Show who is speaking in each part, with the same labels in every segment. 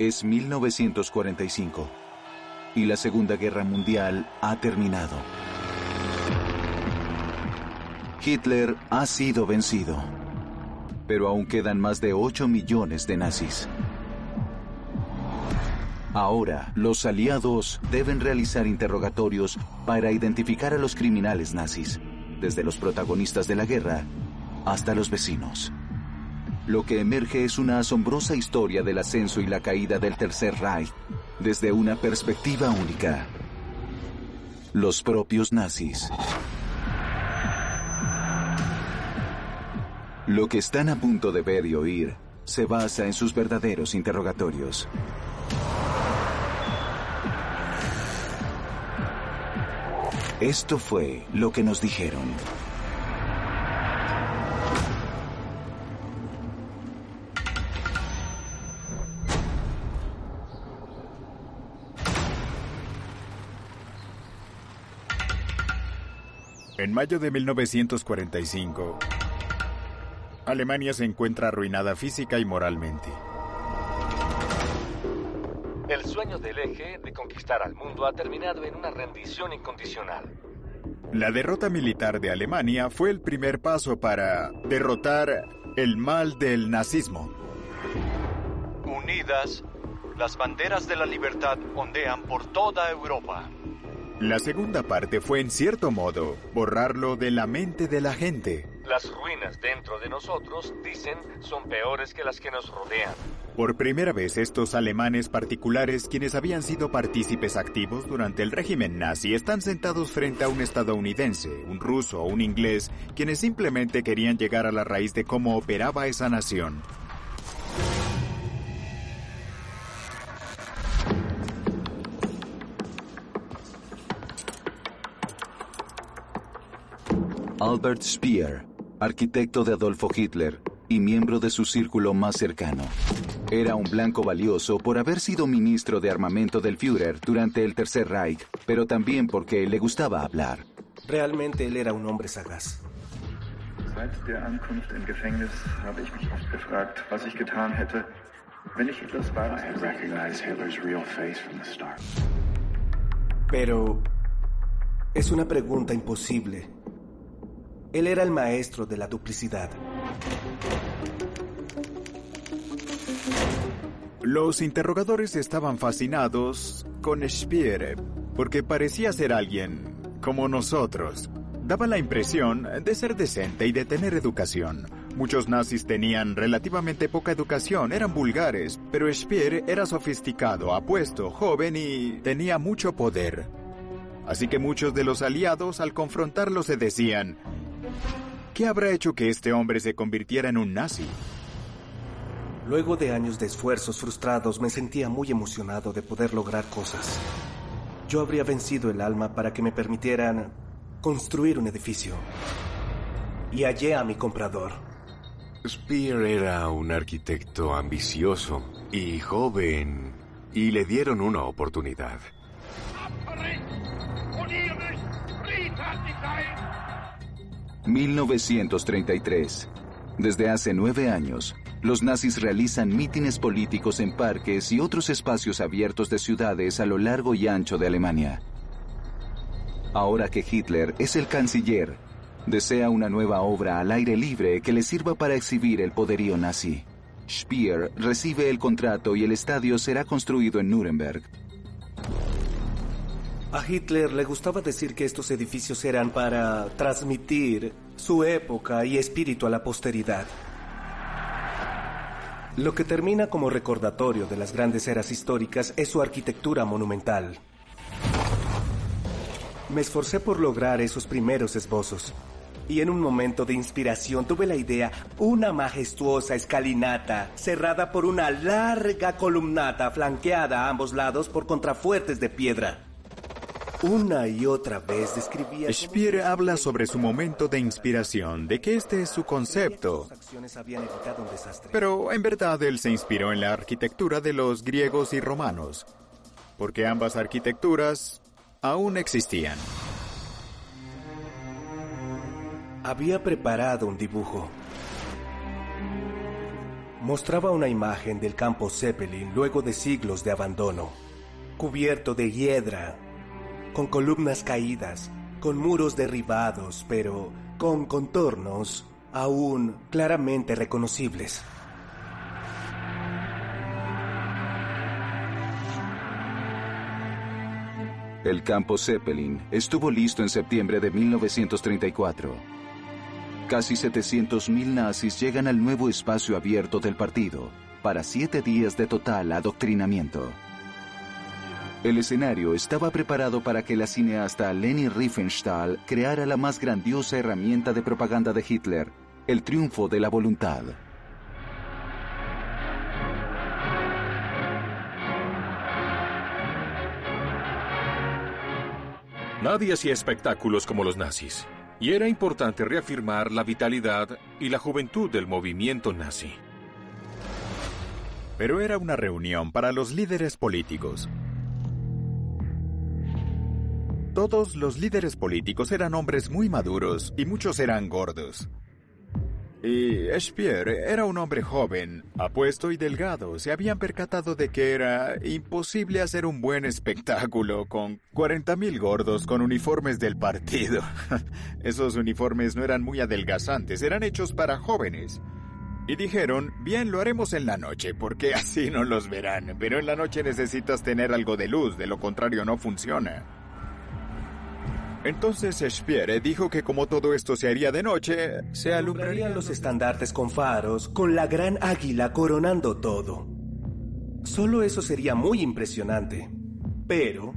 Speaker 1: Es 1945 y la Segunda Guerra Mundial ha terminado. Hitler ha sido vencido, pero aún quedan más de 8 millones de nazis. Ahora, los aliados deben realizar interrogatorios para identificar a los criminales nazis, desde los protagonistas de la guerra hasta los vecinos. Lo que emerge es una asombrosa historia del ascenso y la caída del Tercer Reich desde una perspectiva única. Los propios nazis. Lo que están a punto de ver y oír se basa en sus verdaderos interrogatorios. Esto fue lo que nos dijeron.
Speaker 2: Mayo de 1945, Alemania se encuentra arruinada física y moralmente.
Speaker 3: El sueño del eje de conquistar al mundo ha terminado en una rendición incondicional.
Speaker 2: La derrota militar de Alemania fue el primer paso para derrotar el mal del nazismo.
Speaker 4: Unidas, las banderas de la libertad ondean por toda Europa.
Speaker 2: La segunda parte fue, en cierto modo, borrarlo de la mente de la gente.
Speaker 3: Las ruinas dentro de nosotros, dicen, son peores que las que nos rodean.
Speaker 2: Por primera vez, estos alemanes particulares, quienes habían sido partícipes activos durante el régimen nazi, están sentados frente a un estadounidense, un ruso o un inglés, quienes simplemente querían llegar a la raíz de cómo operaba esa nación.
Speaker 1: Albert Speer, arquitecto de Adolfo Hitler y miembro de su círculo más cercano. Era un blanco valioso por haber sido ministro de armamento del Führer durante el Tercer Reich, pero también porque le gustaba hablar.
Speaker 5: Realmente él era un hombre sagaz.
Speaker 6: Seit der Ankunft im Gefängnis habe ich mich oft gefragt, was ich getan hätte, wenn ich Hitlers wahres
Speaker 7: I had recognized Hitler's real face from the start.
Speaker 5: Pero es una pregunta imposible. Él era el maestro de la duplicidad.
Speaker 2: Los interrogadores estaban fascinados con Speer porque parecía ser alguien como nosotros. Daba la impresión de ser decente y de tener educación. Muchos nazis tenían relativamente poca educación, eran vulgares, pero Speer era sofisticado, apuesto, joven y tenía mucho poder. Así que muchos de los aliados al confrontarlo se decían, ¿qué habrá hecho que este hombre se convirtiera en un nazi?
Speaker 5: Luego de años de esfuerzos frustrados, me sentía muy emocionado de poder lograr cosas. Yo habría vencido el alma para que me permitieran construir un edificio. Y hallé a mi comprador.
Speaker 8: Spear era un arquitecto ambicioso y joven, y le dieron una oportunidad.
Speaker 1: 1933. Desde hace nueve años, los nazis realizan mítines políticos en parques y otros espacios abiertos de ciudades a lo largo y ancho de Alemania. Ahora que Hitler es el canciller, desea una nueva obra al aire libre que le sirva para exhibir el poderío nazi. Speer recibe el contrato y el estadio será construido en Nuremberg.
Speaker 5: A Hitler le gustaba decir que estos edificios eran para transmitir su época y espíritu a la posteridad. Lo que termina como recordatorio de las grandes eras históricas es su arquitectura monumental. Me esforcé por lograr esos primeros esbozos. Y en un momento de inspiración tuve la idea, una majestuosa escalinata, cerrada por una larga columnata flanqueada a ambos lados por contrafuertes de piedra. Una y otra vez describía...
Speaker 2: Speer habla sobre su momento de inspiración, de que este es su concepto. Pero en verdad él se inspiró en la arquitectura de los griegos y romanos, porque ambas arquitecturas aún existían.
Speaker 5: Había preparado un dibujo. Mostraba una imagen del campo Zeppelin luego de siglos de abandono, cubierto de hiedra, con columnas caídas, con muros derribados, pero con contornos aún claramente reconocibles.
Speaker 1: El campo Zeppelin estuvo listo en septiembre de 1934. Casi 700.000 nazis llegan al nuevo espacio abierto del partido para siete días de total adoctrinamiento. El escenario estaba preparado para que la cineasta Leni Riefenstahl creara la más grandiosa herramienta de propaganda de Hitler, el triunfo de la voluntad.
Speaker 9: Nadie hacía espectáculos como los nazis, y era importante reafirmar la vitalidad y la juventud del movimiento nazi.
Speaker 2: Pero era una reunión para los líderes políticos. Todos los líderes políticos eran hombres muy maduros y muchos eran gordos. Y Speer era un hombre joven, apuesto y delgado. Se habían percatado de que era imposible hacer un buen espectáculo con 40.000 gordos con uniformes del partido. Esos uniformes no eran muy adelgazantes, eran hechos para jóvenes. Y dijeron, bien, lo haremos en la noche, porque así no los verán, pero en la noche necesitas tener algo de luz, de lo contrario no funciona. Entonces Speer dijo que como todo esto se haría de noche, se alumbrarían
Speaker 5: los estandartes con faros, con la gran águila coronando todo. Solo eso sería muy impresionante. Pero,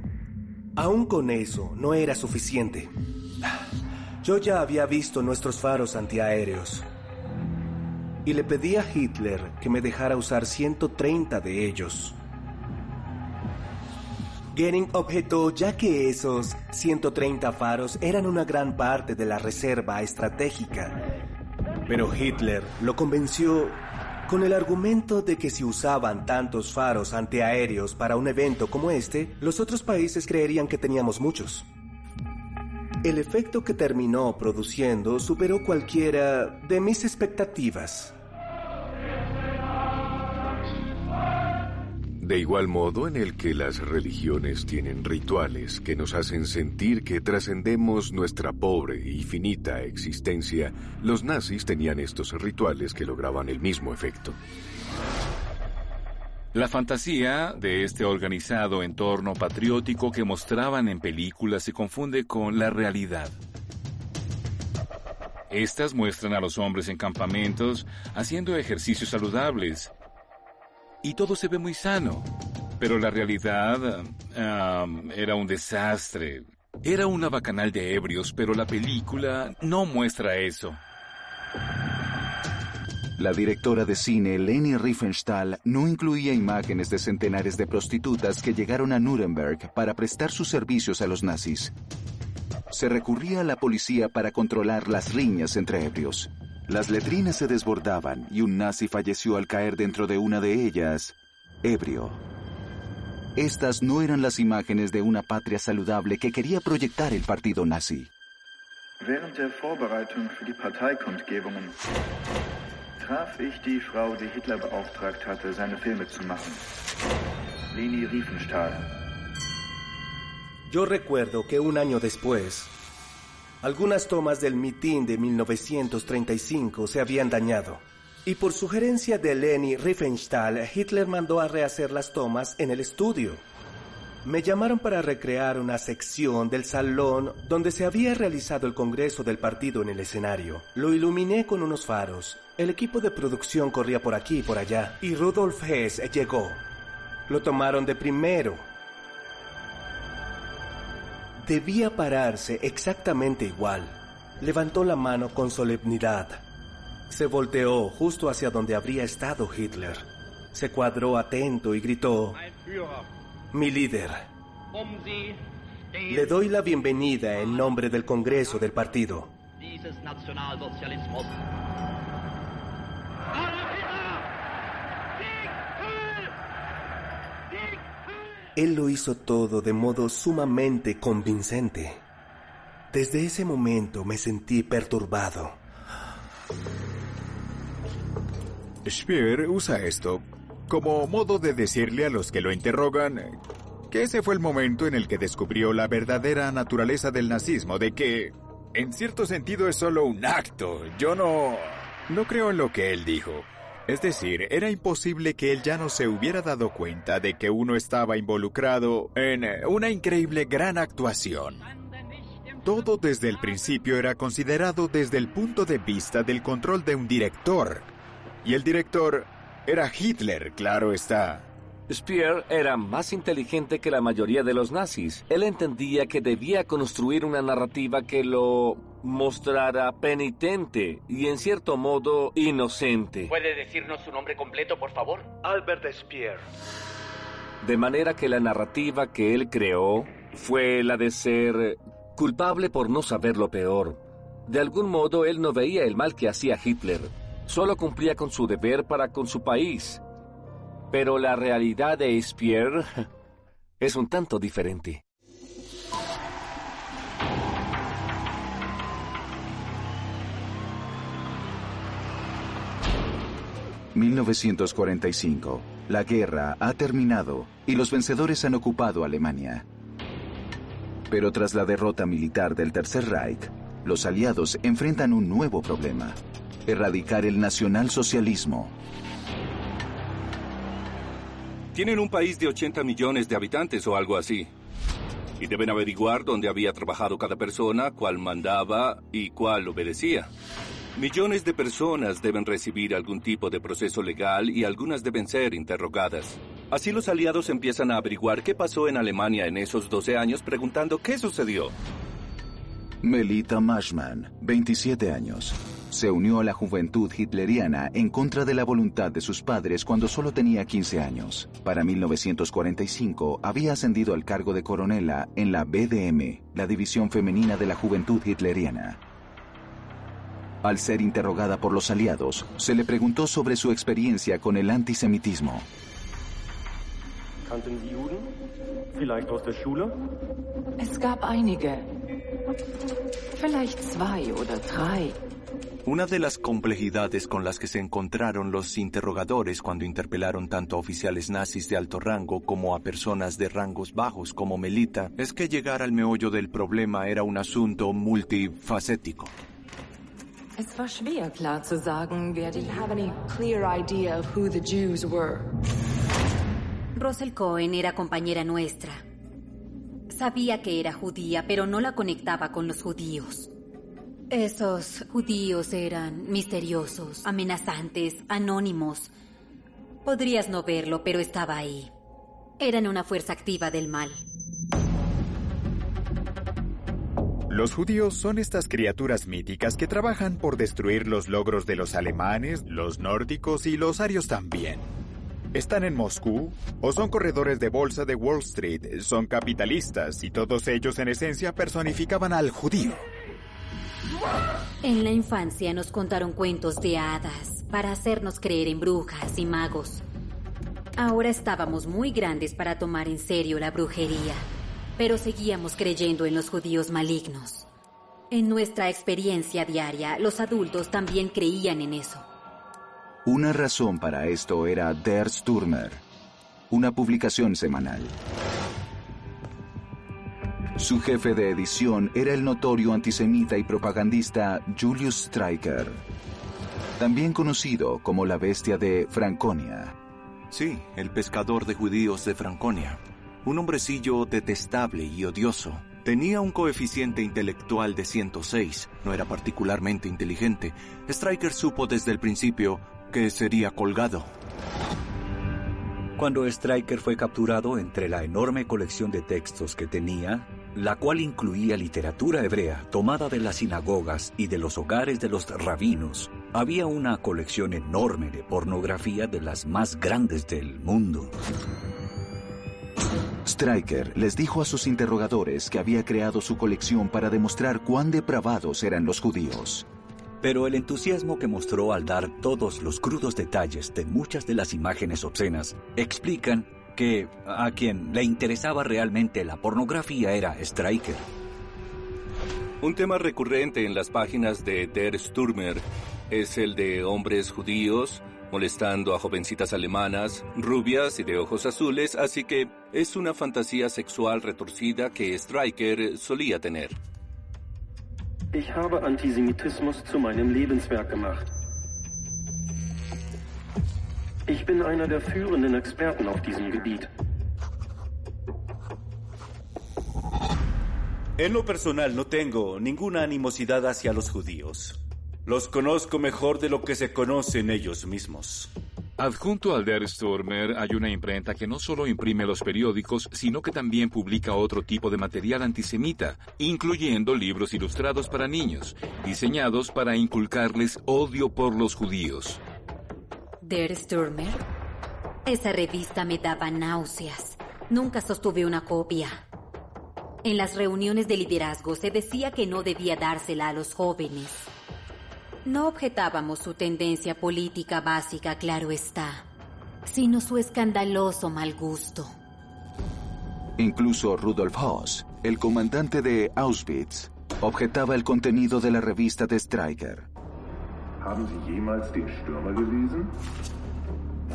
Speaker 5: aún con eso, no era suficiente. Yo ya había visto nuestros faros antiaéreos. Y le pedí a Hitler que me dejara usar 130 de ellos. Goering objetó ya que esos 130 faros eran una gran parte de la reserva estratégica. Pero Hitler lo convenció con el argumento de que si usaban tantos faros antiaéreos para un evento como este, los otros países creerían que teníamos muchos. El efecto que terminó produciendo superó cualquiera de mis expectativas.
Speaker 8: De igual modo en el que las religiones tienen rituales que nos hacen sentir que trascendemos nuestra pobre y finita existencia, los nazis tenían estos rituales que lograban el mismo efecto.
Speaker 9: La fantasía de este organizado entorno patriótico que mostraban en películas se confunde con la realidad. Estas muestran a los hombres en campamentos haciendo ejercicios saludables, y todo se ve muy sano. Pero la realidad era un desastre. Era una bacanal de ebrios, pero la película no muestra eso.
Speaker 1: La directora de cine Leni Riefenstahl no incluía imágenes de centenares de prostitutas que llegaron a Nuremberg para prestar sus servicios a los nazis. Se recurría a la policía para controlar las riñas entre ebrios. Las letrinas se desbordaban y un nazi falleció al caer dentro de una de ellas, ebrio. Estas no eran las imágenes de una patria saludable que quería proyectar el partido nazi.
Speaker 6: Während der Vorbereitung für die Parteikundgebungen traf ich die Frau, die Hitler beauftragt hatte, seine Filme zu machen. Leni Riefenstahl.
Speaker 5: Yo recuerdo que un año después, algunas tomas del mitin de 1935 se habían dañado. Y por sugerencia de Leni Riefenstahl, Hitler mandó a rehacer las tomas en el estudio. Me llamaron para recrear una sección del salón donde se había realizado el Congreso del Partido en el escenario. Lo iluminé con unos faros. El equipo de producción corría por aquí y por allá. Y Rudolf Hess llegó. Lo tomaron de primero. Debía pararse exactamente igual. Levantó la mano con solemnidad. Se volteó justo hacia donde habría estado Hitler. Se cuadró atento y gritó, mi líder, le doy la bienvenida en nombre del Congreso del Partido. Él lo hizo todo de modo sumamente convincente. Desde ese momento me sentí perturbado.
Speaker 2: Speer usa esto como modo de decirle a los que lo interrogan que ese fue el momento en el que descubrió la verdadera naturaleza del nazismo, de que, en cierto sentido, es solo un acto. Yo no... no creo en lo que él dijo. Es decir, era imposible que él ya no se hubiera dado cuenta de que uno estaba involucrado en una increíble gran actuación. Todo desde el principio era considerado desde el punto de vista del control de un director. Y el director era Hitler, claro está.
Speaker 3: Speer era más inteligente que la mayoría de los nazis. Él entendía que debía construir una narrativa que lo mostrara penitente y en cierto modo inocente.
Speaker 10: ¿Puede decirnos su nombre completo, por favor?
Speaker 5: Albert Speer.
Speaker 3: De manera que la narrativa que él creó fue la de ser culpable por no saber lo peor. De algún modo él no veía el mal que hacía Hitler, solo cumplía con su deber para con su país. Pero la realidad de Speer es un tanto diferente.
Speaker 1: ...1945... La guerra ha terminado y los vencedores han ocupado Alemania. Pero tras la derrota militar del Tercer Reich, los aliados enfrentan un nuevo problema. Erradicar el nacionalsocialismo.
Speaker 11: Tienen un país de 80 millones de habitantes o algo así. Y deben averiguar dónde había trabajado cada persona, cuál mandaba y cuál obedecía. Millones de personas deben recibir algún tipo de proceso legal y algunas deben ser interrogadas. Así los aliados empiezan a averiguar qué pasó en Alemania en esos 12 años preguntando qué sucedió.
Speaker 1: Melita Mashman, 27 años. Se unió a la juventud hitleriana en contra de la voluntad de sus padres cuando solo tenía 15 años. Para 1945 había ascendido al cargo de coronela en la BDM, la división femenina de la juventud hitleriana. Al ser interrogada por los aliados, se le preguntó sobre su experiencia con el antisemitismo.
Speaker 12: ¿Kannten Sie Juden? Vielleicht aus der Schule?
Speaker 13: Es gab einige. Vielleicht zwei oder drei.
Speaker 14: Una de las complejidades con las que se encontraron los interrogadores cuando interpelaron tanto a oficiales nazis de alto rango como a personas de rangos bajos como Melita es que llegar al meollo del problema era un asunto multifacético.
Speaker 13: Es war schwer klar zu sagen, wer didn't have any clear idea of who the Jews were.
Speaker 15: Russell Cohen era compañera nuestra. Sabía que era judía, pero no la conectaba con los judíos. Esos judíos eran misteriosos, amenazantes, anónimos. Podrías no verlo, pero estaba ahí. Eran una fuerza activa del mal.
Speaker 2: Los judíos son estas criaturas míticas que trabajan por destruir los logros de los alemanes, los nórdicos y los arios también. ¿Están en Moscú? ¿O son corredores de bolsa de Wall Street? Son capitalistas y todos ellos en esencia personificaban al judío.
Speaker 15: En la infancia nos contaron cuentos de hadas para hacernos creer en brujas y magos. Ahora estábamos muy grandes para tomar en serio la brujería, pero seguíamos creyendo en los judíos malignos. En nuestra experiencia diaria, los adultos también creían en eso.
Speaker 1: Una razón para esto era Der Stürmer, una publicación semanal. Su jefe de edición era el notorio antisemita y propagandista Julius Streicher, también conocido como la bestia de Franconia.
Speaker 14: Sí, el pescador de judíos de Franconia. Un hombrecillo detestable y odioso. Tenía un coeficiente intelectual de 106. No era particularmente inteligente. Striker supo desde el principio que sería colgado.
Speaker 16: Cuando Striker fue capturado entre la enorme colección de textos que tenía, la cual incluía literatura hebrea tomada de las sinagogas y de los hogares de los rabinos, había una colección enorme de pornografía de las más grandes del mundo.
Speaker 1: Stryker les dijo a sus interrogadores que había creado su colección para demostrar cuán depravados eran los judíos.
Speaker 16: Pero el entusiasmo que mostró al dar todos los crudos detalles de muchas de las imágenes obscenas explican que a quien le interesaba realmente la pornografía era Stryker.
Speaker 11: Un tema recurrente en las páginas de Der Sturmer es el de hombres judíos molestando a jovencitas alemanas, rubias y de ojos azules, así que es una fantasía sexual retorcida que Stryker solía tener.
Speaker 12: Ich habe Antisemitismus zu meinem Lebenswerk gemacht. Ich bin einer der führenden Experten auf diesem Gebiet.
Speaker 17: En lo personal no tengo ninguna animosidad hacia los judíos. Los conozco mejor de lo que se conocen ellos mismos.
Speaker 9: Adjunto al Der Stürmer hay una imprenta que no solo imprime los periódicos, sino que también publica otro tipo de material antisemita, incluyendo libros ilustrados para niños, diseñados para inculcarles odio por los judíos.
Speaker 15: Der Stürmer. Esa revista me daba náuseas. Nunca sostuve una copia. En las reuniones de liderazgo se decía que no debía dársela a los jóvenes. No objetábamos su tendencia política básica, claro está, sino su escandaloso mal gusto.
Speaker 1: Incluso Rudolf Hoss, el comandante de Auschwitz, objetaba el contenido de la revista de Stryker.
Speaker 7: Haben Sie jemals den Stürmer gelesen?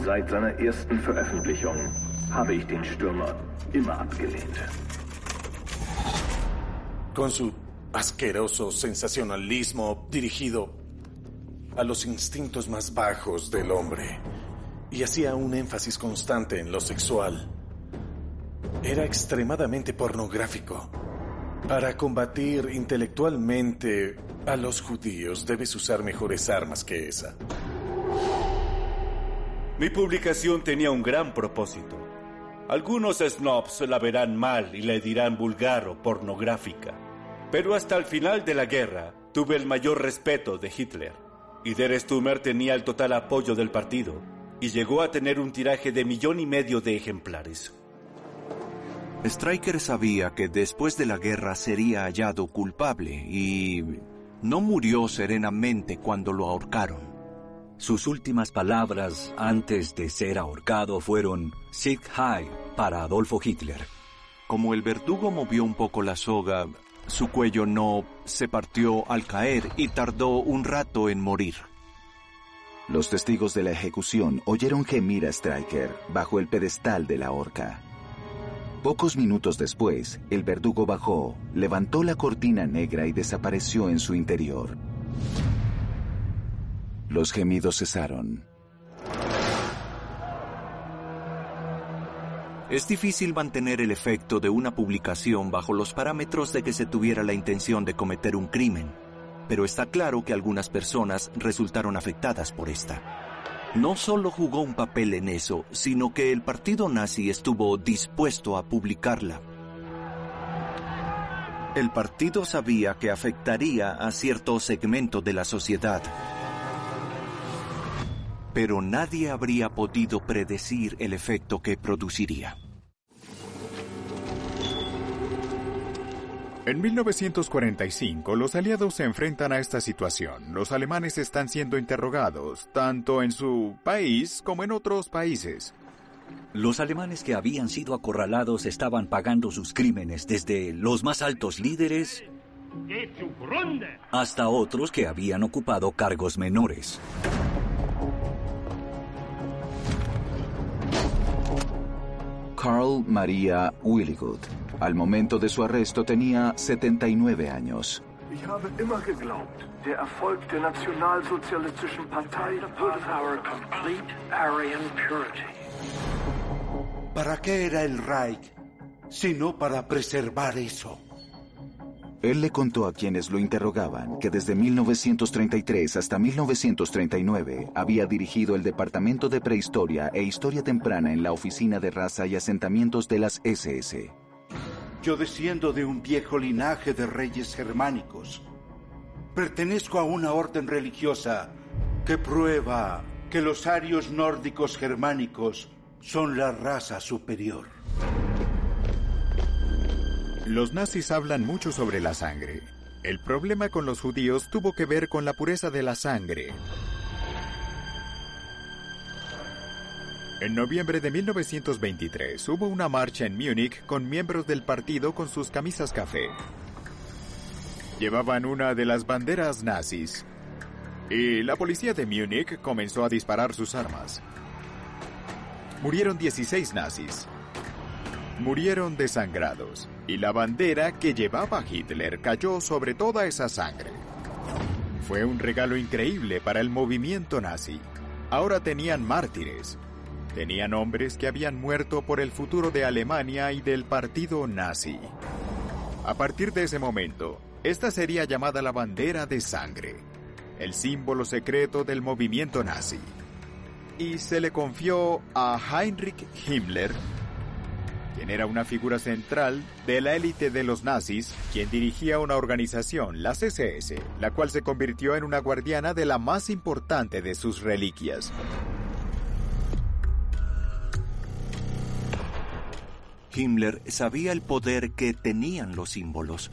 Speaker 6: Seit seiner ersten Veröffentlichung habe ich den Stürmer immer abgelehnt.
Speaker 18: Con su asqueroso sensacionalismo dirigido a los instintos más bajos del hombre y hacía un énfasis constante en lo sexual. Era extremadamente pornográfico. Para combatir intelectualmente a los judíos debes usar mejores armas que esa.
Speaker 17: Mi publicación tenía un gran propósito. Algunos snobs la verán mal y le dirán vulgar o pornográfica. Pero hasta el final de la guerra tuve el mayor respeto de Hitler. Y Der Stummer tenía el total apoyo del partido y llegó a tener un tiraje de millón y medio de ejemplares.
Speaker 14: Stryker sabía que después de la guerra sería hallado culpable y no murió serenamente cuando lo ahorcaron.
Speaker 16: Sus últimas palabras antes de ser ahorcado fueron Sieg Heil para Adolfo Hitler.
Speaker 14: Como el verdugo movió un poco la soga, su cuello no se partió al caer y tardó un rato en morir.
Speaker 1: Los testigos de la ejecución oyeron gemir a Stryker bajo el pedestal de la horca. Pocos minutos después, el verdugo bajó, levantó la cortina negra y desapareció en su interior. Los gemidos cesaron.
Speaker 14: Es difícil mantener el efecto de una publicación bajo los parámetros de que se tuviera la intención de cometer un crimen, pero está claro que algunas personas resultaron afectadas por esta. No solo jugó un papel en eso, sino que el partido nazi estuvo dispuesto a publicarla. El partido sabía que afectaría a cierto segmento de la sociedad, pero nadie habría podido predecir el efecto que produciría.
Speaker 2: En 1945, los aliados se enfrentan a esta situación. Los alemanes están siendo interrogados, tanto en su país como en otros países.
Speaker 16: Los alemanes que habían sido acorralados estaban pagando sus crímenes desde los más altos líderes hasta otros que habían ocupado cargos menores.
Speaker 1: Carl Maria Willigut. Al momento de su arresto tenía 79 años.
Speaker 7: Ich habe immer geglaubt, der Erfolg der nationalsozialistischen Partei würde our complete Aryan purity.
Speaker 17: ¿Para qué era el Reich
Speaker 19: sino para preservar eso.
Speaker 1: Él le contó a quienes lo interrogaban que desde 1933 hasta 1939 había dirigido el Departamento de Prehistoria e Historia Temprana en la Oficina de Raza y Asentamientos de las SS.
Speaker 19: Yo desciendo de un viejo linaje de reyes germánicos. Pertenezco a una orden religiosa que prueba que los arios nórdicos germánicos son la raza superior.
Speaker 2: Los nazis hablan mucho sobre la sangre. El problema con los judíos tuvo que ver con la pureza de la sangre. En noviembre de 1923 hubo una marcha en Múnich con miembros del partido con sus camisas café. Llevaban una de las banderas nazis. Y la policía de Múnich comenzó a disparar sus armas. Murieron 16 nazis. Murieron desangrados y la bandera que llevaba Hitler cayó sobre toda esa sangre. Fue un regalo increíble para el movimiento nazi. Ahora tenían mártires. Tenían hombres que habían muerto por el futuro de Alemania y del partido nazi. A partir de ese momento, esta sería llamada la bandera de sangre, el símbolo secreto del movimiento nazi. Y se le confió a Heinrich Himmler quien era una figura central de la élite de los nazis, quien dirigía una organización, la SS, la cual se convirtió en una guardiana de la más importante de sus reliquias.
Speaker 14: Himmler sabía el poder que tenían los símbolos.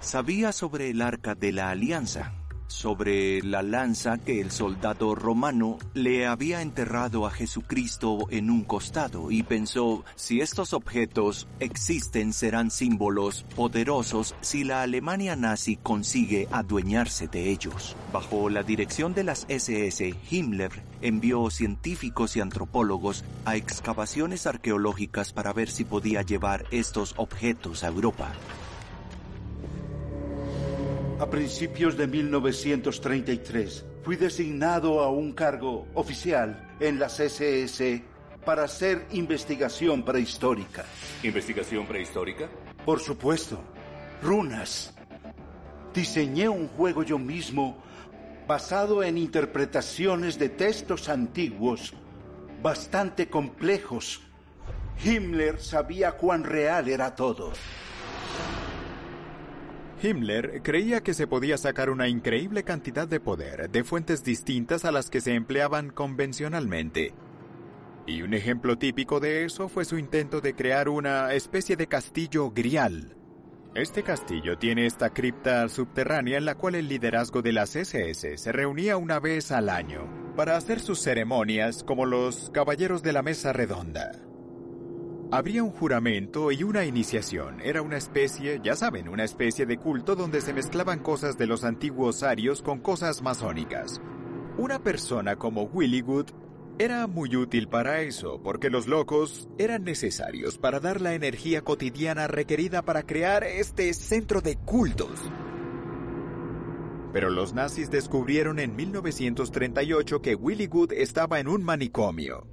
Speaker 14: Sabía sobre el arca de la alianza, sobre la lanza que el soldado romano le había enterrado a Jesucristo en un costado y pensó, si estos objetos existen serán símbolos poderosos si la Alemania nazi consigue adueñarse de ellos. Bajo la dirección de las SS, Himmler envió científicos y antropólogos a excavaciones arqueológicas para ver si podía llevar estos objetos a Europa.
Speaker 19: A principios de 1933 fui designado a un cargo oficial en las SS para hacer investigación prehistórica.
Speaker 11: ¿Investigación prehistórica?
Speaker 19: Por supuesto. Runas. Diseñé un juego yo mismo basado en interpretaciones de textos antiguos bastante complejos. Himmler sabía cuán real era todo.
Speaker 2: Himmler creía que se podía sacar una increíble cantidad de poder de fuentes distintas a las que se empleaban convencionalmente. Y un ejemplo típico de eso fue su intento de crear una especie de castillo grial. Este castillo tiene esta cripta subterránea en la cual el liderazgo de las SS se reunía una vez al año para hacer sus ceremonias como los caballeros de la mesa redonda. Habría un juramento y una iniciación. Era una especie, ya saben, una especie de culto donde se mezclaban cosas de los antiguos arios con cosas masónicas. Una persona como Willy Wood era muy útil para eso, porque los locos eran necesarios para dar la energía cotidiana requerida para crear este centro de cultos. Pero los nazis descubrieron en 1938 que Willy Wood estaba en un manicomio.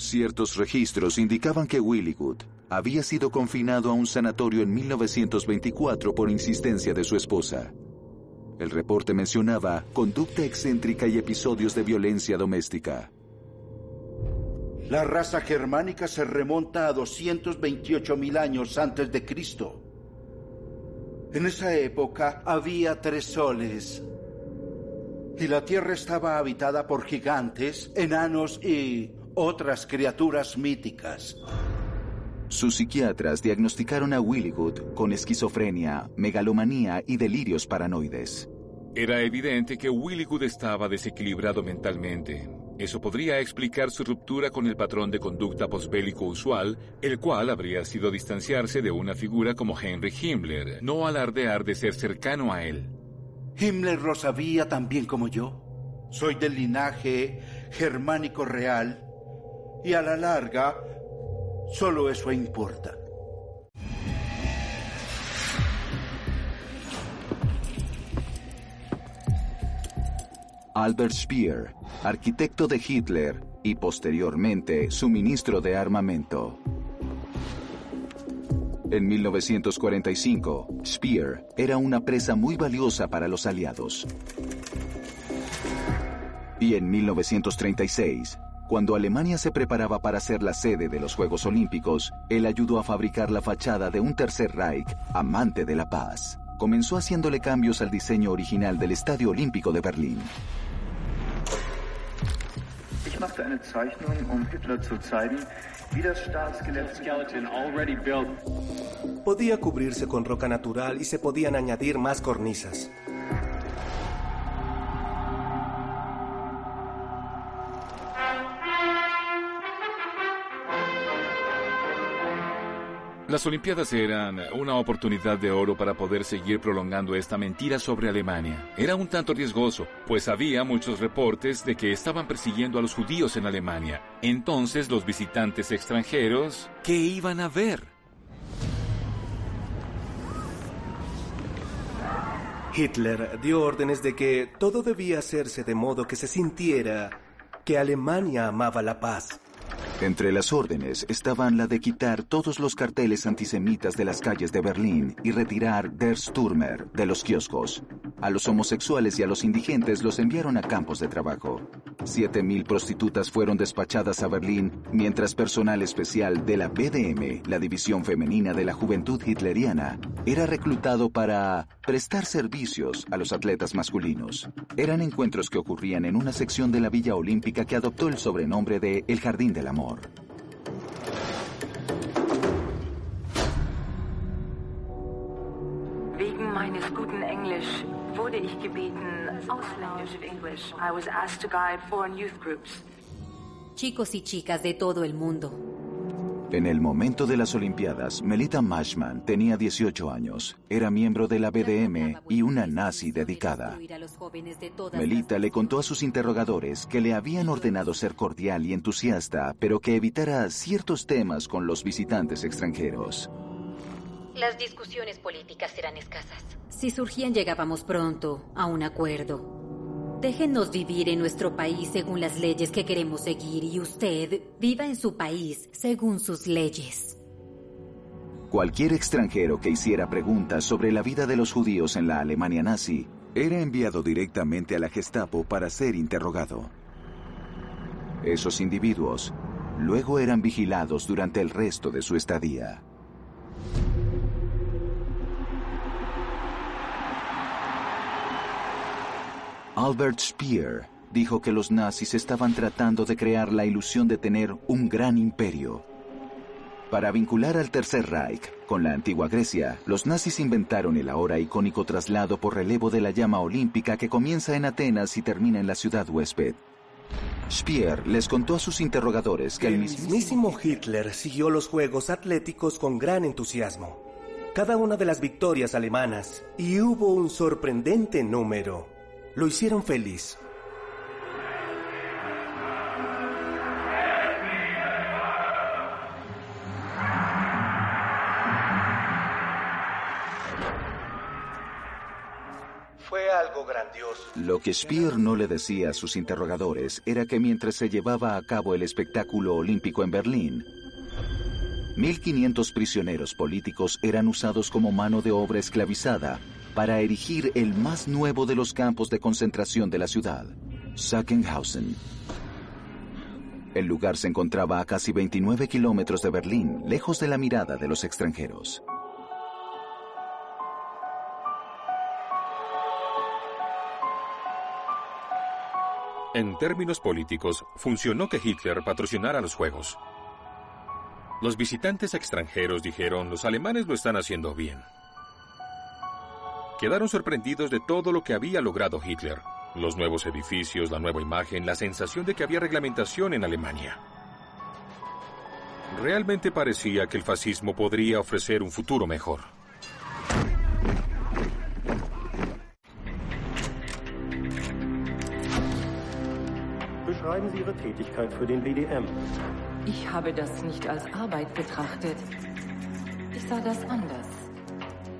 Speaker 1: Ciertos registros indicaban que Willygood había sido confinado a un sanatorio en 1924 por insistencia de su esposa. El reporte mencionaba conducta excéntrica y episodios de violencia doméstica.
Speaker 19: La raza germánica se remonta a 228 mil años antes de Cristo. En esa época había tres soles. Y la tierra estaba habitada por gigantes, enanos y otras criaturas míticas.
Speaker 1: Sus psiquiatras diagnosticaron a Willygood con esquizofrenia, megalomanía y delirios paranoides.
Speaker 9: Era evidente que Willygood estaba desequilibrado mentalmente. Eso podría explicar su ruptura con el patrón de conducta posbélico usual, el cual habría sido distanciarse de una figura como Henry Himmler, no alardear de ser cercano a él.
Speaker 19: Himmler lo sabía tan bien como yo. Soy del linaje germánico real y a la larga, solo eso importa.
Speaker 1: Albert Speer, arquitecto de Hitler y posteriormente su ministro de armamento. En 1945, Speer era una presa muy valiosa para los aliados. Y en 1936, cuando Alemania se preparaba para ser la sede de los Juegos Olímpicos, él ayudó a fabricar la fachada de un tercer Reich, amante de la paz. Comenzó haciéndole cambios al diseño original del Estadio Olímpico de Berlín.
Speaker 6: Ich machte eine Zeichnung, um Hitler zu zeigen, wie das Stahlskelett
Speaker 5: Podía cubrirse con roca natural y se podían añadir más cornisas.
Speaker 9: Las Olimpiadas eran una oportunidad de oro para poder seguir prolongando esta mentira sobre Alemania. Era un tanto riesgoso, pues había muchos reportes de que estaban persiguiendo a los judíos en Alemania. Entonces los visitantes extranjeros, ¿qué iban a ver?
Speaker 5: Hitler dio órdenes de que todo debía hacerse de modo que se sintiera que Alemania amaba la paz.
Speaker 1: Entre las órdenes estaban la de quitar todos los carteles antisemitas de las calles de Berlín y retirar Der Stürmer de los kioscos. A los homosexuales y a los indigentes los enviaron a campos de trabajo. Siete mil prostitutas fueron despachadas a Berlín, mientras personal especial de la BDM, la división femenina de la juventud hitleriana, era reclutado para prestar servicios a los atletas masculinos. Eran encuentros que ocurrían en una sección de la Villa Olímpica que adoptó el sobrenombre de El Jardín del Amor.
Speaker 13: Wegen meines guten Englisch wurde ich gebeten, ausländisch English. I was asked to guide foreign youth groups.
Speaker 15: Chicos y chicas de todo el mundo.
Speaker 1: En el momento de las Olimpiadas, Melita Mashman tenía 18 años, era miembro de la BDM y una nazi dedicada. Melita le contó a sus interrogadores que le habían ordenado ser cordial y entusiasta, pero que evitara ciertos temas con los visitantes extranjeros.
Speaker 15: Las discusiones políticas eran escasas. Si surgían llegábamos pronto a un acuerdo. Déjenos vivir en nuestro país según las leyes que queremos seguir y usted viva en su país según sus leyes.
Speaker 1: Cualquier extranjero que hiciera preguntas sobre la vida de los judíos en la Alemania nazi era enviado directamente a la Gestapo para ser interrogado. Esos individuos luego eran vigilados durante el resto de su estadía. Albert Speer dijo que los nazis estaban tratando de crear la ilusión de tener un gran imperio. Para vincular al Tercer Reich con la antigua Grecia, los nazis inventaron el ahora icónico traslado por relevo de la llama olímpica que comienza en Atenas y termina en la ciudad huésped. Speer les contó a sus interrogadores que
Speaker 5: el
Speaker 1: el
Speaker 5: mismísimo Hitler siguió los Juegos Atléticos con gran entusiasmo. Cada una de las victorias alemanas, y hubo un sorprendente número, lo hicieron feliz. Fue algo grandioso.
Speaker 1: Lo que Speer no le decía a sus interrogadores era que mientras se llevaba a cabo el espectáculo olímpico en Berlín, 1.500 prisioneros políticos eran usados como mano de obra esclavizada para erigir el más nuevo de los campos de concentración de la ciudad, Sachsenhausen. El lugar se encontraba a casi 29 kilómetros de Berlín, lejos de la mirada de los extranjeros.
Speaker 20: En términos políticos, funcionó que Hitler patrocinara los Juegos. Los visitantes extranjeros dijeron, los alemanes lo están haciendo bien. Quedaron sorprendidos de todo lo que había logrado Hitler. Los nuevos edificios, la nueva imagen, la sensación de que había reglamentación en Alemania. Realmente parecía que el fascismo podría ofrecer un futuro mejor.
Speaker 12: Beschreiben Sie Ihre Tätigkeit für den BDM.
Speaker 13: Ich habe das nicht als Arbeit betrachtet. Ich sah das anders.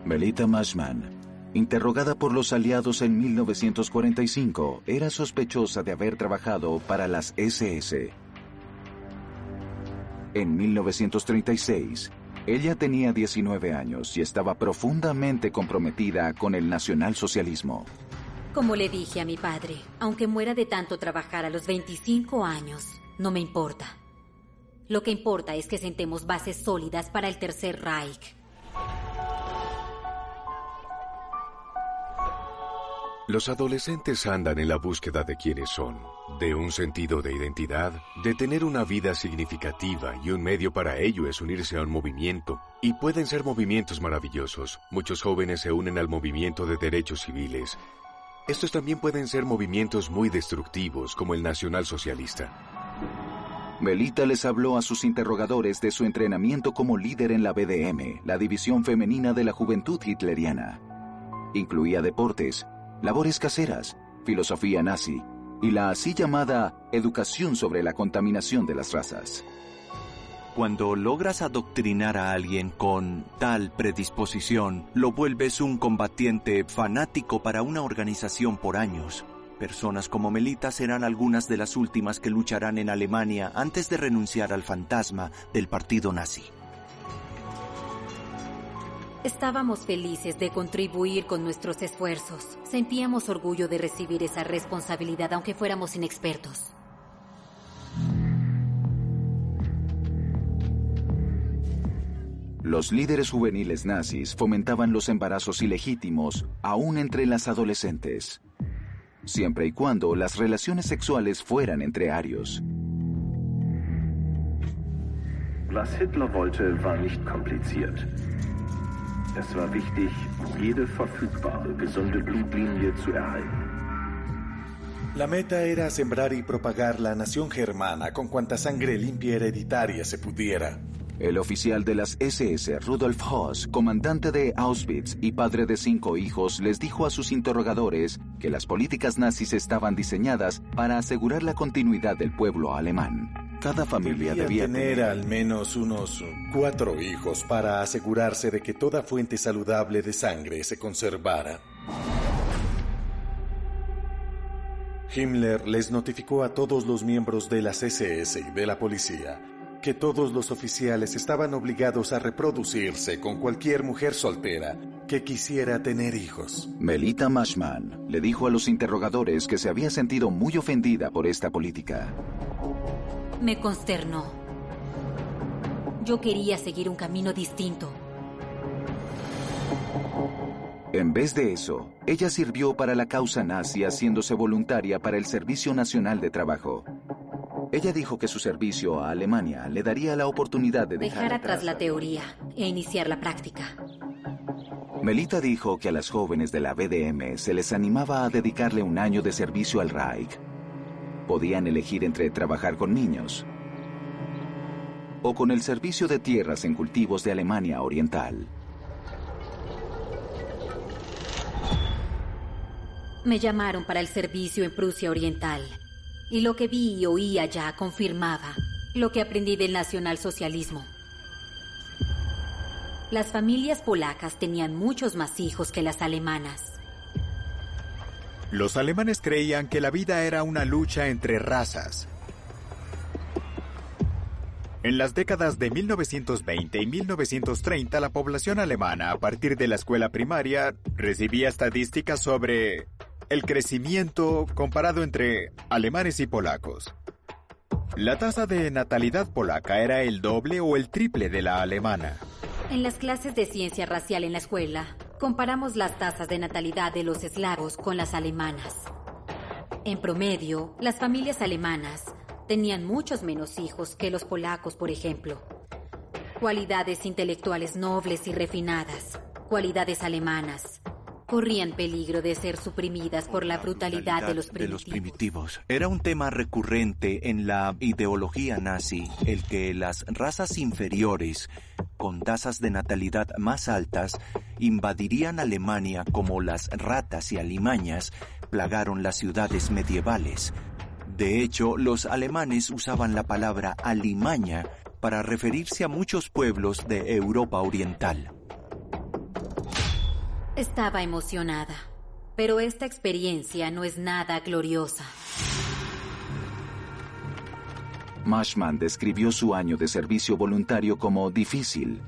Speaker 1: Melita Mashman, interrogada por los aliados en 1945, era sospechosa de haber trabajado para las SS. En 1936, Ella tenía 19 años y estaba profundamente comprometida con el nacionalsocialismo.
Speaker 15: Como le dije a mi padre, aunque muera de tanto trabajar a los 25 años, no me importa. Lo que importa es que sentemos bases sólidas para el Tercer Reich.
Speaker 8: Los adolescentes andan en la búsqueda de quiénes son, de un sentido de identidad, de tener una vida significativa y un medio para ello es unirse a un movimiento. Y pueden ser movimientos maravillosos. Muchos jóvenes se unen al movimiento de derechos civiles. Estos también pueden ser movimientos muy destructivos como el nacionalsocialista.
Speaker 1: Melita les habló a sus interrogadores de su entrenamiento como líder en la BDM, la división femenina de la juventud hitleriana. Incluía deportes, labores caseras, filosofía nazi y la así llamada educación sobre la contaminación de las razas.
Speaker 14: Cuando logras adoctrinar a alguien con tal predisposición, lo vuelves un combatiente fanático para una organización por años. Personas como Melita serán algunas de las últimas que lucharán en Alemania antes de renunciar al fantasma del partido nazi.
Speaker 15: Estábamos felices de contribuir con nuestros esfuerzos. Sentíamos orgullo de recibir esa responsabilidad aunque fuéramos inexpertos.
Speaker 1: Los líderes juveniles nazis fomentaban los embarazos ilegítimos aún entre las adolescentes, siempre y cuando las relaciones sexuales fueran entre arios.
Speaker 12: Was Hitler wollte, war nicht kompliziert. Es war wichtig, jede verfügbare, gesunde Blutlinie zu erhalten.
Speaker 18: La meta era sembrar y propagar la nación germana con cuanta sangre limpia hereditaria se pudiera.
Speaker 1: El oficial de las SS, Rudolf Hoss, comandante de Auschwitz y padre de cinco hijos, les dijo a sus interrogadores que las políticas nazis estaban diseñadas para asegurar la continuidad del pueblo alemán. Cada familia debía,
Speaker 18: tener al menos unos cuatro hijos para asegurarse de que toda fuente saludable de sangre se conservara. Himmler les notificó a todos los miembros de las SS y de la policía que todos los oficiales estaban obligados a reproducirse con cualquier mujer soltera que quisiera tener hijos.
Speaker 1: Melita Mashman le dijo a los interrogadores que se había sentido muy ofendida por esta política.
Speaker 15: Me consternó. Yo quería seguir un camino distinto.
Speaker 1: En vez de eso, ella sirvió para la causa nazi haciéndose voluntaria para el Servicio Nacional de Trabajo. Ella dijo que su servicio a Alemania le daría la oportunidad de dejar,
Speaker 15: dejar atrás la teoría e iniciar la práctica.
Speaker 1: Melita dijo que a las jóvenes de la BDM se les animaba a dedicarle un año de servicio al Reich. Podían elegir entre trabajar con niños o con el servicio de tierras en cultivos de Alemania Oriental.
Speaker 15: Me llamaron para el servicio en Prusia Oriental y lo que vi y oí allá confirmaba lo que aprendí del nacionalsocialismo. Las familias polacas tenían muchos más hijos que las alemanas.
Speaker 2: Los alemanes creían que la vida era una lucha entre razas. En las décadas de 1920 y 1930, la población alemana, a partir de la escuela primaria, recibía estadísticas sobre el crecimiento comparado entre alemanes y polacos. La tasa de natalidad polaca era el doble o el triple de la alemana.
Speaker 15: En las clases de ciencia racial en la escuela, comparamos las tasas de natalidad de los eslavos con las alemanas. En promedio, las familias alemanas tenían muchos menos hijos que los polacos, por ejemplo. Cualidades intelectuales nobles y refinadas, cualidades alemanas, corrían peligro de ser suprimidas por la brutalidad, de, los primitivos.
Speaker 14: de los primitivos. Era un tema recurrente en la ideología nazi, el que las razas inferiores, con tasas de natalidad más altas, invadirían Alemania como las ratas y alimañas plagaron las ciudades medievales. De hecho, los alemanes usaban la palabra alimaña para referirse a muchos pueblos de Europa Oriental.
Speaker 15: Estaba emocionada, pero esta experiencia no es nada gloriosa.
Speaker 1: Mashman describió su año de servicio voluntario como difícil,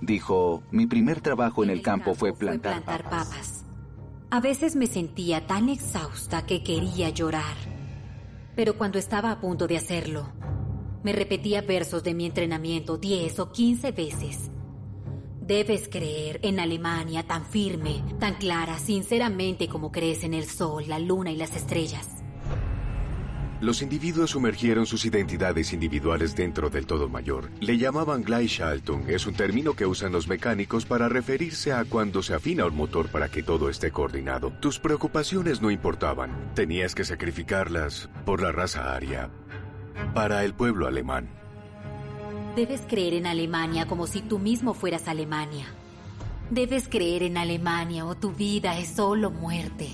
Speaker 1: Dijo, mi primer trabajo en el campo fue plantar,
Speaker 15: plantar papas. A veces me sentía tan exhausta que quería llorar. Pero cuando estaba a punto de hacerlo, me repetía versos de mi entrenamiento 10 o 15 veces. Debes creer en Alemania tan firme, tan clara, sinceramente como crees en el sol, la luna y las estrellas.
Speaker 8: Los individuos sumergieron sus identidades individuales dentro del todo mayor. Le llamaban Gleichschaltung. Es un término que usan los mecánicos para referirse a cuando se afina un motor para que todo esté coordinado. Tus preocupaciones no importaban. Tenías que sacrificarlas por la raza aria, para el pueblo alemán.
Speaker 15: Debes creer en Alemania como si tú mismo fueras Alemania. Debes creer en Alemania o tu vida es solo muerte.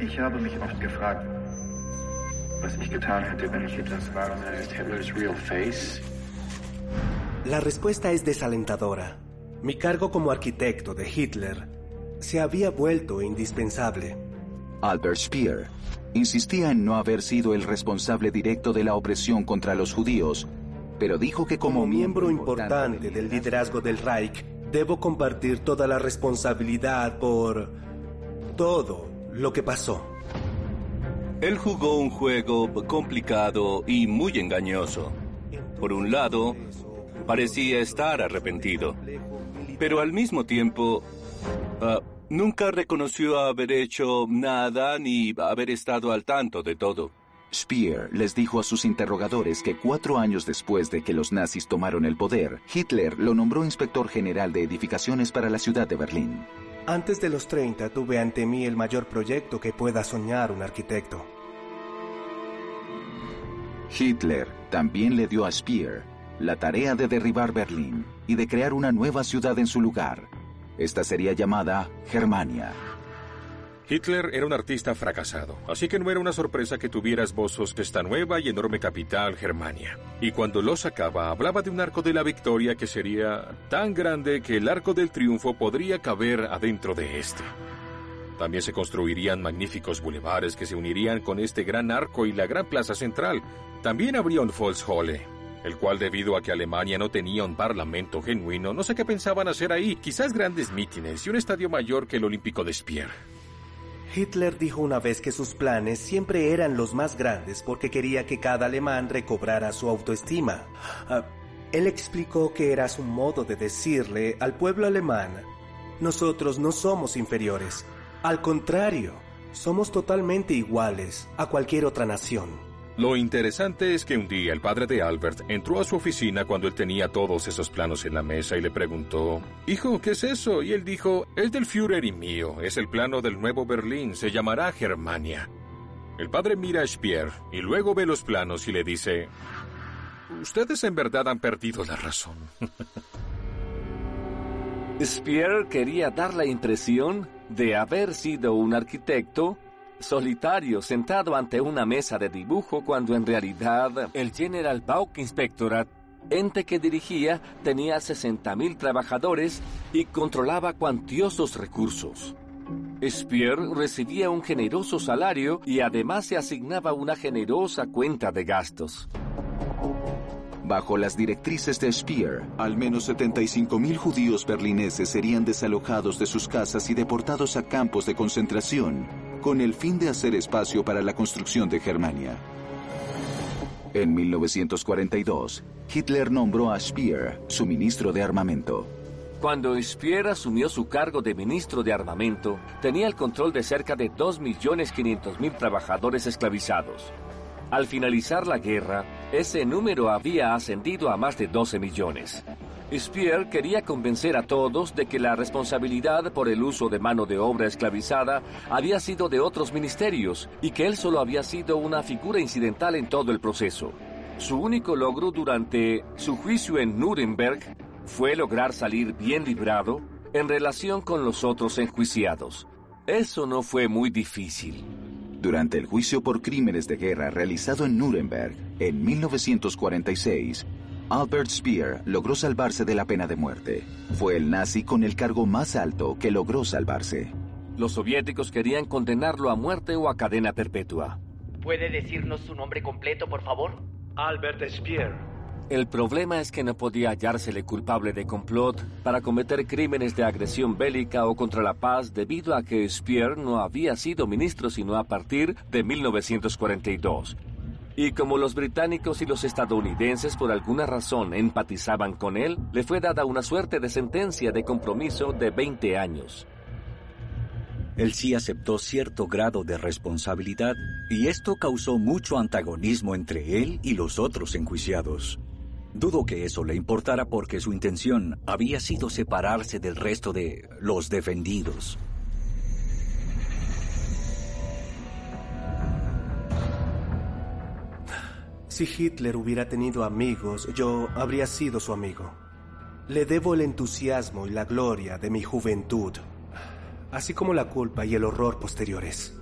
Speaker 6: Ich habe mich oft gefragt, was ich getan hätte, wenn ich Hitlers warme Hitler's real face.
Speaker 5: La respuesta es desalentadora. Mi cargo como arquitecto de Hitler se había vuelto indispensable.
Speaker 1: Albert Speer insistía en no haber sido el responsable directo de la opresión contra los judíos, pero dijo que como,
Speaker 5: como miembro importante del liderazgo del Reich, debo compartir toda la responsabilidad por todo lo que pasó.
Speaker 11: Él jugó un juego complicado y muy engañoso. Por un lado, parecía estar arrepentido, pero al mismo tiempo uh, nunca reconoció haber hecho nada ni haber estado al tanto de todo.
Speaker 1: Speer les dijo a sus interrogadores que cuatro años después de que los nazis tomaron el poder, Hitler lo nombró inspector general de edificaciones para la ciudad de Berlín.
Speaker 5: Antes de los 30 tuve ante mí el mayor proyecto que pueda soñar un arquitecto.
Speaker 1: Hitler también le dio a Speer la tarea de derribar Berlín y de crear una nueva ciudad en su lugar. Esta sería llamada Germania.
Speaker 20: Hitler era un artista fracasado, así que no era una sorpresa que tuviera esbozos de esta nueva y enorme capital, Germania. Y cuando lo sacaba, hablaba de un arco de la victoria que sería tan grande que el arco del triunfo podría caber adentro de este. También se construirían magníficos bulevares que se unirían con este gran arco y la gran plaza central. También habría un Volkshalle, el cual debido a que Alemania no tenía un parlamento genuino, no sé qué pensaban hacer ahí, quizás grandes mítines y un estadio mayor que el Olímpico de Speer.
Speaker 5: Hitler dijo una vez que sus planes siempre eran los más grandes porque quería que cada alemán recobrara su autoestima. Uh, él explicó que era su modo de decirle al pueblo alemán, nosotros no somos inferiores, al contrario, somos totalmente iguales a cualquier otra nación.
Speaker 20: Lo interesante es que un día el padre de Albert entró a su oficina cuando él tenía todos esos planos en la mesa y le preguntó, Hijo, ¿qué es eso? Y él dijo, es del Führer y mío, es el plano del nuevo Berlín, se llamará Germania. El padre mira a Speer y luego ve los planos y le dice, Ustedes en verdad han perdido la razón.
Speaker 3: Speer quería dar la impresión de haber sido un arquitecto solitario sentado ante una mesa de dibujo cuando en realidad el General Bauk Inspectorate, ente que dirigía, tenía 60.000 trabajadores y controlaba cuantiosos recursos. Speer recibía un generoso salario y además se asignaba una generosa cuenta de gastos.
Speaker 1: Bajo las directrices de Speer, al menos 75.000 judíos berlineses serían desalojados de sus casas y deportados a campos de concentración, con el fin de hacer espacio para la construcción de Germania. En 1942, Hitler nombró a Speer su ministro de armamento.
Speaker 3: Cuando Speer asumió su cargo de ministro de armamento, tenía el control de cerca de 2.500.000 trabajadores esclavizados. Al finalizar la guerra, ese número había ascendido a más de 12 millones. Speer quería convencer a todos de que la responsabilidad por el uso de mano de obra esclavizada había sido de otros ministerios y que él solo había sido una figura incidental en todo el proceso. Su único logro durante su juicio en Nuremberg fue lograr salir bien librado en relación con los otros enjuiciados. Eso no fue muy difícil.
Speaker 1: Durante el juicio por crímenes de guerra realizado en Nuremberg en 1946, Albert Speer logró salvarse de la pena de muerte. Fue el nazi con el cargo más alto que logró salvarse.
Speaker 3: Los soviéticos querían condenarlo a muerte o a cadena perpetua.
Speaker 10: ¿Puede decirnos su nombre completo, por favor?
Speaker 5: Albert Speer.
Speaker 3: El problema es que no podía hallársele culpable de complot para cometer crímenes de agresión bélica o contra la paz debido a que Speer no había sido ministro sino a partir de 1942. Y como los británicos y los estadounidenses por alguna razón empatizaban con él, le fue dada una suerte de sentencia de compromiso de 20 años.
Speaker 16: Él sí aceptó cierto grado de responsabilidad y esto causó mucho antagonismo entre él y los otros enjuiciados. Dudo que eso le importara porque su intención había sido separarse del resto de los defendidos.
Speaker 5: Si Hitler hubiera tenido amigos, yo habría sido su amigo. Le debo el entusiasmo y la gloria de mi juventud, así como la culpa y el horror posteriores.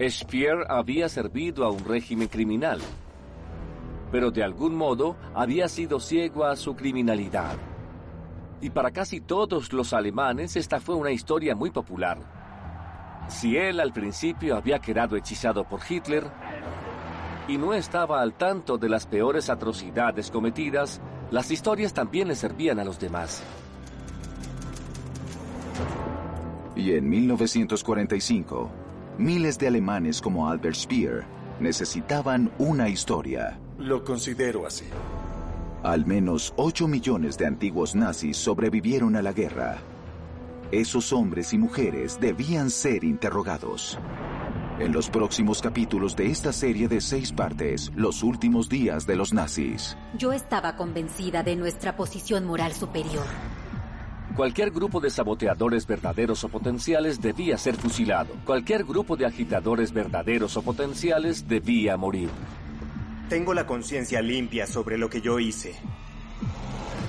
Speaker 3: Speer había servido a un régimen criminal, pero de algún modo había sido ciego a su criminalidad. Y para casi todos los alemanes esta fue una historia muy popular. Si él al principio había quedado hechizado por Hitler y no estaba al tanto de las peores atrocidades cometidas, las historias también le servían a los demás.
Speaker 1: Y en 1945, miles de alemanes como Albert Speer necesitaban una historia.
Speaker 18: Lo considero así.
Speaker 1: Al menos 8 millones de antiguos nazis sobrevivieron a la guerra. Esos hombres y mujeres debían ser interrogados. En los próximos capítulos de esta serie de seis partes, los últimos días de los nazis.
Speaker 15: Yo estaba convencida de nuestra posición moral superior.
Speaker 3: Cualquier grupo de saboteadores verdaderos o potenciales debía ser fusilado. Cualquier grupo de agitadores verdaderos o potenciales debía morir.
Speaker 21: Tengo la conciencia limpia sobre lo que yo hice.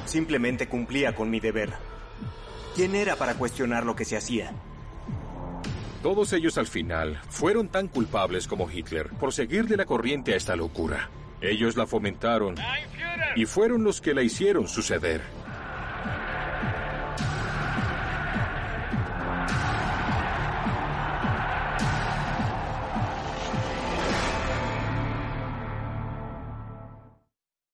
Speaker 21: Simplemente cumplía con mi deber. ¿Quién era para cuestionar lo que se hacía?
Speaker 20: Todos ellos al final fueron tan culpables como Hitler por seguir de la corriente a esta locura. Ellos la fomentaron y fueron los que la hicieron suceder.